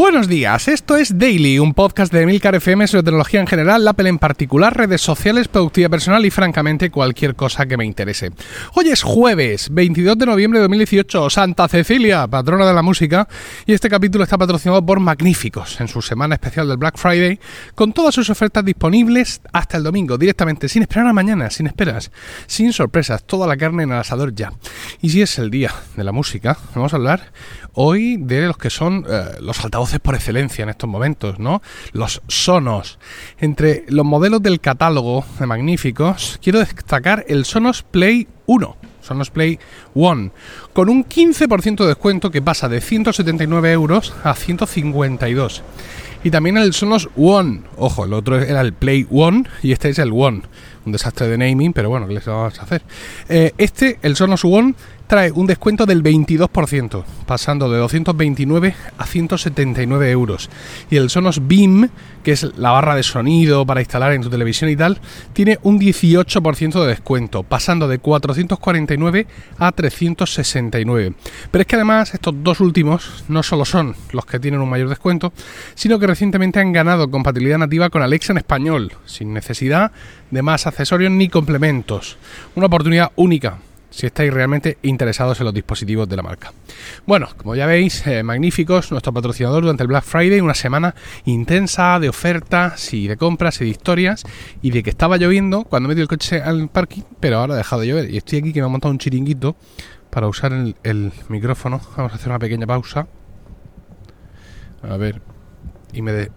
Buenos días, esto es Daily, un podcast de Emilcar FM sobre tecnología en general, Apple en particular, redes sociales, productividad personal y francamente cualquier cosa que me interese. Hoy es jueves, 22 de noviembre de 2018, Santa Cecilia, patrona de la música, y este capítulo está patrocinado por Magníficos en su semana especial del Black Friday, con todas sus ofertas disponibles hasta el domingo, directamente, sin esperar a mañana, sin esperas, sin sorpresas, toda la carne en el asador ya. Y si es el día de la música, vamos a hablar hoy de los que son eh, los altavoces por excelencia en estos momentos, ¿no? Los Sonos. Entre los modelos del catálogo de magníficos, quiero destacar el Sonos Play 1. Sonos Play One, con un 15% de descuento que pasa de 179 euros a 152. Y también el Sonos One, ojo, el otro era el Play One y este es el One. Un desastre de naming, pero bueno, ¿qué les vamos a hacer? Eh, este, el Sonos One, trae un descuento del 22%, pasando de 229 a 179 euros. Y el Sonos Beam, que es la barra de sonido para instalar en tu televisión y tal, tiene un 18% de descuento, pasando de 449 a 369. Pero es que además estos dos últimos no solo son los que tienen un mayor descuento, sino que recientemente han ganado compatibilidad nativa con Alexa en español, sin necesidad de más accesorios ni complementos. Una oportunidad única si estáis realmente interesados en los dispositivos de la marca. Bueno, como ya veis, eh, magníficos, nuestro patrocinador durante el Black Friday, una semana intensa de ofertas y de compras y de historias y de que estaba lloviendo cuando metí el coche al parking, pero ahora ha dejado de llover y estoy aquí que me ha montado un chiringuito para usar el, micrófono. Vamos a hacer una pequeña pausa. A ver, y me, de,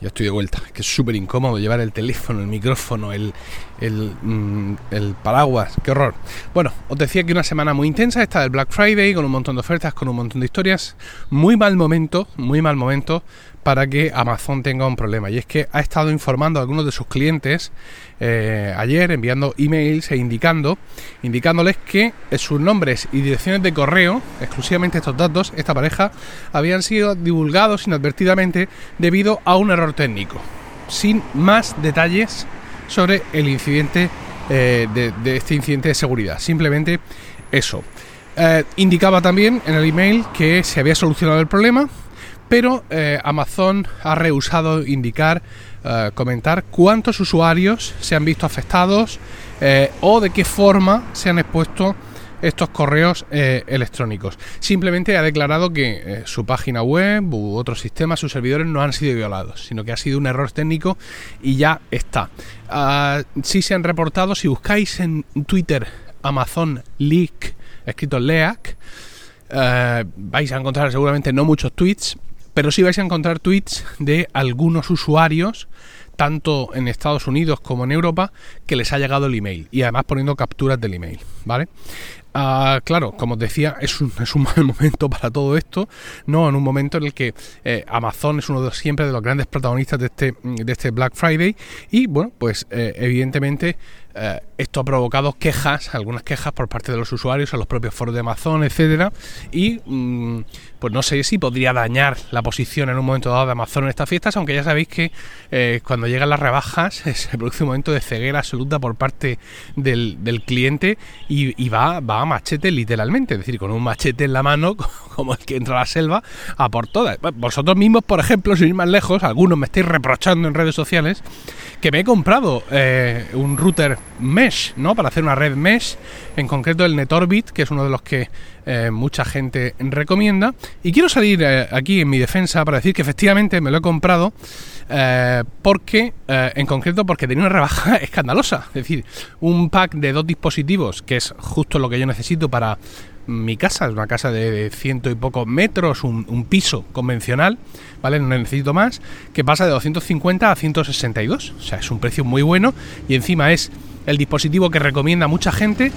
ya estoy de vuelta. Es que es súper incómodo llevar el teléfono, el micrófono, el, mm, el, paraguas. Qué horror. Bueno, os decía que una semana muy intensa, esta del Black Friday, con un montón de ofertas, con un montón de historias. Muy mal momento, muy mal momento para que Amazon tenga un problema. Y es que ha estado informando a algunos de sus clientes eh, ayer, enviando emails e indicando, indicándoles que sus nombres y direcciones de correo, exclusivamente estos datos, esta pareja, habían sido divulgados inadvertidamente debido a un error técnico. Sin más detalles sobre el incidente eh, de, este incidente de seguridad. Simplemente eso. Eh, indicaba también en el email que se había solucionado el problema, pero eh, Amazon ha rehusado indicar, comentar cuántos usuarios se han visto afectados o de qué forma se han expuesto estos correos electrónicos. Simplemente ha declarado que su página web u otros sistemas, sus servidores no han sido violados, sino que ha sido un error técnico y ya está. Ah, si se han reportado, si buscáis en Twitter Amazon Leak, escrito LEAC, vais a encontrar seguramente no muchos tweets, pero sí vais a encontrar tweets de algunos usuarios, tanto en Estados Unidos como en Europa, que les ha llegado el email y además poniendo capturas del email, ¿vale? Ah, claro, como os decía, es un, es un, mal momento para todo esto, ¿no? En un momento en el que eh, Amazon es uno de siempre de los grandes protagonistas de este, de este Black Friday y, bueno, pues eh, evidentemente eh, esto ha provocado quejas, algunas quejas por parte de los usuarios a los propios foros de Amazon, etcétera, y mm, pues no sé si podría dañar la posición en un momento dado de Amazon en estas fiestas, aunque ya sabéis que eh, cuando llegan las rebajas se produce un momento de ceguera absoluta por parte del, cliente y, va, va a machete literalmente, es decir, con un machete en la mano, como el que entra a la selva, a por todas. Vosotros mismos, por ejemplo, sin ir más lejos, algunos me estáis reprochando en redes sociales que me he comprado eh, un router mesh, ¿no? Para hacer una red mesh, en concreto el Netorbit, que es uno de los que eh, mucha gente recomienda. Y quiero salir eh, aquí en mi defensa para decir que efectivamente me lo he comprado porque, en concreto, porque tenía una rebaja escandalosa. Es decir, un pack de dos dispositivos, que es justo lo que yo necesito para mi casa, es una casa de ciento y pocos metros, un, piso convencional, ¿vale? No necesito más, que pasa de 250 a 162. O sea, es un precio muy bueno y encima es el dispositivo que recomienda mucha gente,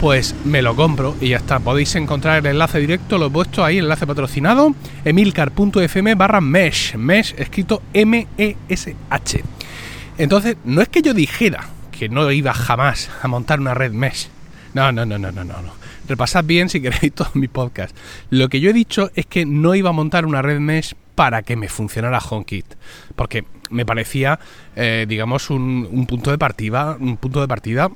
pues me lo compro y ya está. Podéis encontrar el enlace directo, lo he puesto ahí, enlace patrocinado, emilcar.fm barra mesh, mesh escrito M-E-S-H. Entonces, no es que yo dijera que no iba jamás a montar una red mesh. No, no, no, no, no, no. Repasad bien si queréis todo mi podcast. Lo que yo he dicho es que no iba a montar una red mesh para que me funcionara HomeKit. Porque me parecía, eh, digamos, un, punto de partida, un punto de partida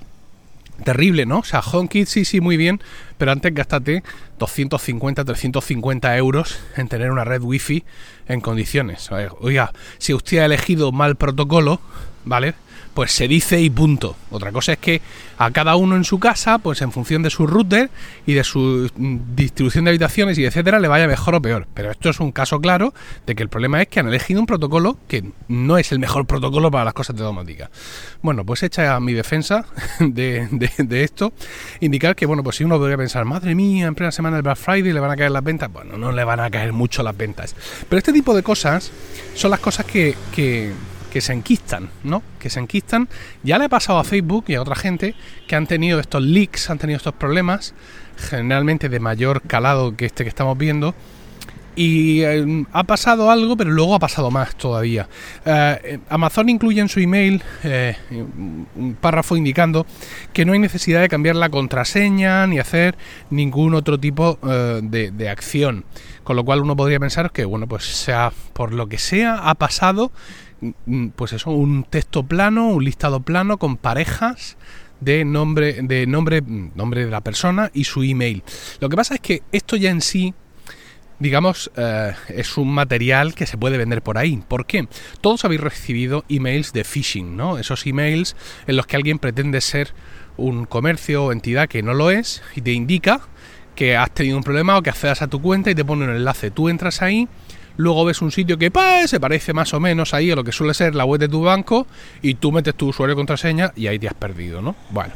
terrible, ¿no? O sea, HomeKit sí, sí, muy bien, pero antes gástate 250, 350 euros en tener una red wifi en condiciones. Oiga, si usted ha elegido mal protocolo, ¿vale? Pues se dice y punto. Otra cosa es que a cada uno en su casa, pues en función de su router y de su mm, distribución de habitaciones y etcétera, le vaya mejor o peor. Pero esto es un caso claro de que el problema es que han elegido un protocolo que no es el mejor protocolo para las cosas de domótica. Bueno, pues hecha mi defensa de, esto, indicar que, bueno, pues si uno podría pensar, madre mía, en plena semana del Black Friday le van a caer las ventas, bueno, no le van a caer mucho las ventas. Pero este tipo de cosas son las cosas que que se enquistan, ¿no? Que se enquistan. Ya le ha pasado a Facebook y a otra gente que han tenido estos leaks, han tenido estos problemas, generalmente de mayor calado que este que estamos viendo. Y eh, ha pasado algo, pero luego ha pasado más todavía. Eh, Amazon incluye en su email eh, un párrafo indicando que no hay necesidad de cambiar la contraseña ni hacer ningún otro tipo de, de, acción. Con lo cual uno podría pensar que, bueno, pues sea por lo que sea, ha pasado pues eso, un texto plano, un listado plano con parejas de nombre, de nombre, nombre de la persona y su email. Lo que pasa es que esto ya en sí, digamos, eh, es un material que se puede vender por ahí. ¿Por qué? Todos habéis recibido emails de phishing, ¿no? Esos emails en los que alguien pretende ser un comercio o entidad que no lo es y te indica que has tenido un problema o que accedas a tu cuenta y te pone un enlace. Tú entras ahí luego ves un sitio que pues, se parece más o menos ahí a lo que suele ser la web de tu banco y tú metes tu usuario y contraseña y ahí te has perdido, ¿no? Bueno.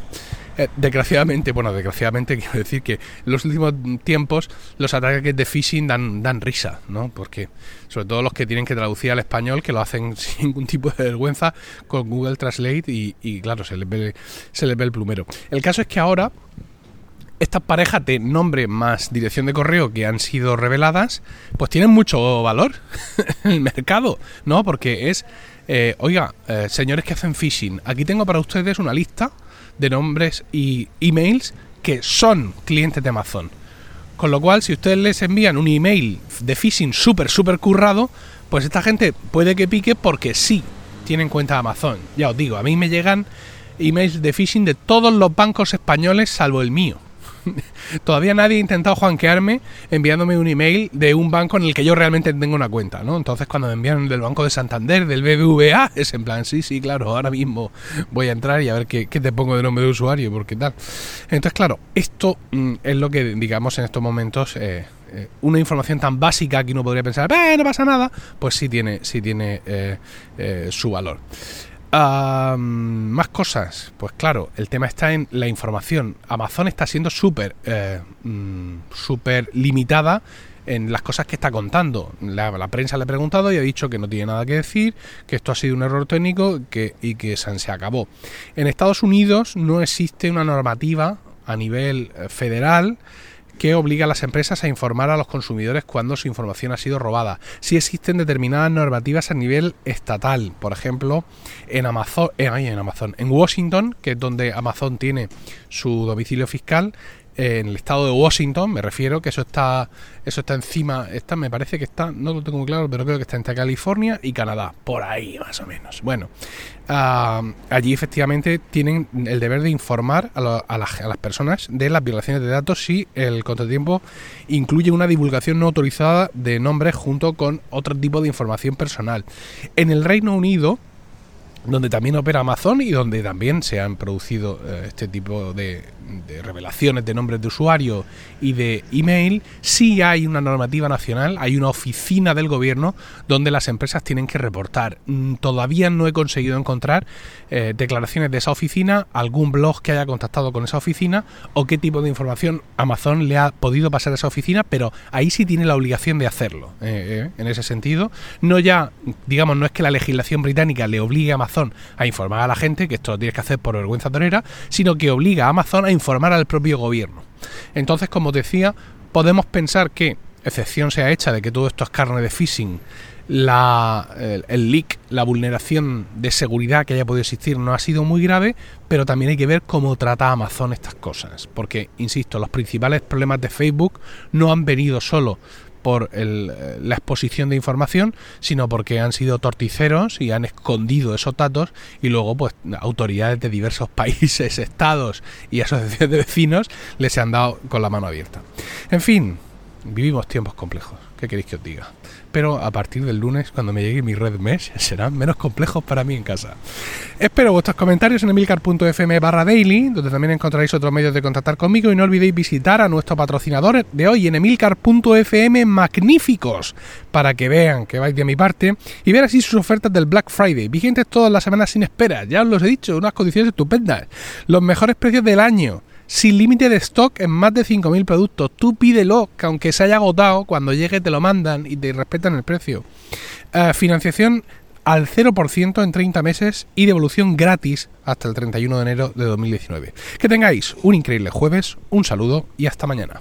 Eh, desgraciadamente, bueno, desgraciadamente quiero decir que en los últimos tiempos los ataques de phishing dan, dan risa, ¿no? Porque sobre todo los que tienen que traducir al español, que lo hacen sin ningún tipo de vergüenza con Google Translate y, claro, se les, ve, se les ve el plumero. El caso es que ahora estas parejas de nombre más dirección de correo que han sido reveladas, pues tienen mucho valor en el mercado, ¿no? Porque es, eh, oiga, eh, señores que hacen phishing, aquí tengo para ustedes una lista de nombres y emails que son clientes de Amazon. Con lo cual, si ustedes les envían un email de phishing súper, súper currado, pues esta gente puede que pique porque sí tienen cuenta de Amazon. Ya os digo, a mí me llegan emails de phishing de todos los bancos españoles salvo el mío. Todavía nadie ha intentado juanquearme enviándome un email de un banco en el que yo realmente tengo una cuenta, ¿no? Entonces cuando me envían del Banco de Santander, del BBVA, es en plan, sí, sí, claro, ahora mismo voy a entrar y a ver qué, te pongo de nombre de usuario, porque tal. Entonces, claro, esto mm, es lo que, digamos, en estos momentos... Eh, eh, una información tan básica que uno podría pensar, eh, no pasa nada, pues sí tiene, sí tiene eh, su valor más cosas. Pues claro, el tema está en la información. Amazon está siendo súper eh, mm, súper limitada en las cosas que está contando. La, prensa le ha preguntado y ha dicho que no tiene nada que decir, que esto ha sido un error técnico y que se acabó. En Estados Unidos no existe una normativa a nivel eh, federal que obliga a las empresas a informar a los consumidores cuando su información ha sido robada. Si existen determinadas normativas a nivel estatal, por ejemplo, en Amazon, eh, en Amazon, en Washington, que es donde Amazon tiene su domicilio fiscal, en el estado de Washington, me refiero, que eso está eso está encima, está, me parece que está, no lo tengo muy claro, pero creo que está entre California y Canadá, por ahí más o menos. Bueno, ah, allí efectivamente tienen el deber de informar a, a, las personas de las violaciones de datos si el contratiempo incluye una divulgación no autorizada de nombres junto con otro tipo de información personal. En el Reino Unido, donde también opera Amazon y donde también se han producido eh, este tipo de, revelaciones de nombres de usuario y de email, sí hay una normativa nacional, hay una oficina del gobierno donde las empresas tienen que reportar. Mm, todavía no he conseguido encontrar eh, declaraciones de esa oficina, algún blog que haya contactado con esa oficina o qué tipo de información Amazon le ha podido pasar a esa oficina, pero ahí sí tiene la obligación de hacerlo. Eh, en ese sentido, no ya, digamos, no es que la legislación británica le obligue a Amazon a informar a la gente, que esto lo tienes que hacer por vergüenza torera, sino que obliga a Amazon a informar al propio gobierno. Entonces, como decía, podemos pensar que, excepción sea hecha de que todo esto es carne de phishing, la, el, leak, la vulneración de seguridad que haya podido existir no ha sido muy grave, pero también hay que ver cómo trata Amazon estas cosas. Porque, insisto, los principales problemas de Facebook no han venido solo por eh, la exposición de información, sino porque han sido torticeros y han escondido esos datos y luego pues autoridades de diversos países, estados y asociaciones de vecinos les han dado con la mano abierta. En fin, vivimos tiempos complejos. ¿Qué queréis que os diga? Pero a partir del lunes, cuando me llegue mi red mesh, serán menos complejos para mí en casa. Espero vuestros comentarios en emilcar.fm barra daily, donde también encontraréis otros medios de contactar conmigo y no olvidéis visitar a nuestro patrocinador de hoy en emilcar.fm magníficos, para que vean que vais de mi parte y ver así sus ofertas del Black Friday, vigentes todas las semanas sin espera, ya os los he dicho, unas condiciones estupendas, los mejores precios del año sin límite de stock en más de 5.000 productos. Tú pídelo, que aunque se haya agotado, cuando llegue te lo mandan y te respetan el precio. Eh, financiación al 0% en 30 meses y devolución gratis hasta el 31 de enero de 2019. Que tengáis un increíble jueves, un saludo y hasta mañana.